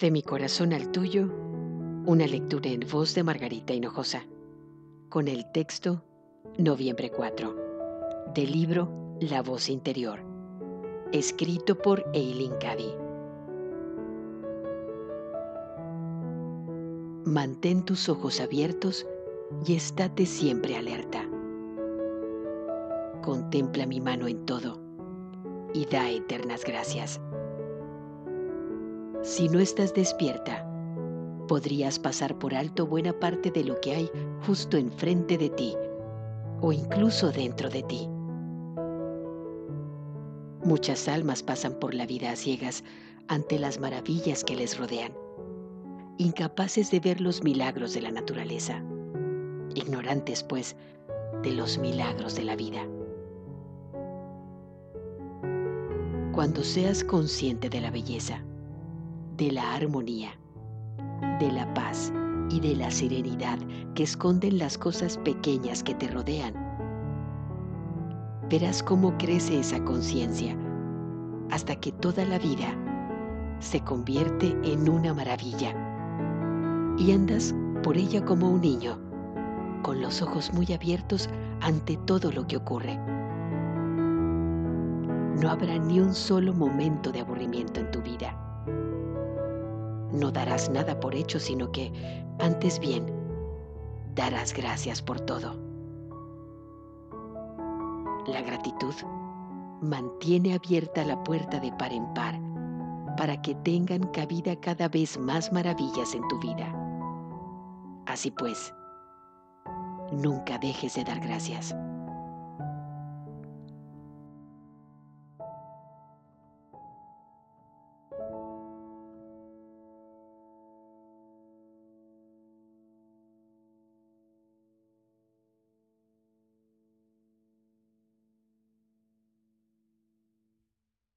De mi corazón al tuyo, una lectura en voz de Margarita Hinojosa, con el texto Noviembre 4, del libro La voz interior, escrito por Eileen Cady. Mantén tus ojos abiertos y estate siempre alerta. Contempla mi mano en todo y da eternas gracias. Si no estás despierta, podrías pasar por alto buena parte de lo que hay justo enfrente de ti o incluso dentro de ti. Muchas almas pasan por la vida a ciegas ante las maravillas que les rodean, incapaces de ver los milagros de la naturaleza, ignorantes pues de los milagros de la vida. Cuando seas consciente de la belleza, de la armonía, de la paz y de la serenidad que esconden las cosas pequeñas que te rodean. Verás cómo crece esa conciencia hasta que toda la vida se convierte en una maravilla y andas por ella como un niño, con los ojos muy abiertos ante todo lo que ocurre. No habrá ni un solo momento de aburrimiento en tu vida no darás nada por hecho, sino que, antes bien, darás gracias por todo. La gratitud mantiene abierta la puerta de par en par para que tengan cabida cada vez más maravillas en tu vida. Así pues, nunca dejes de dar gracias.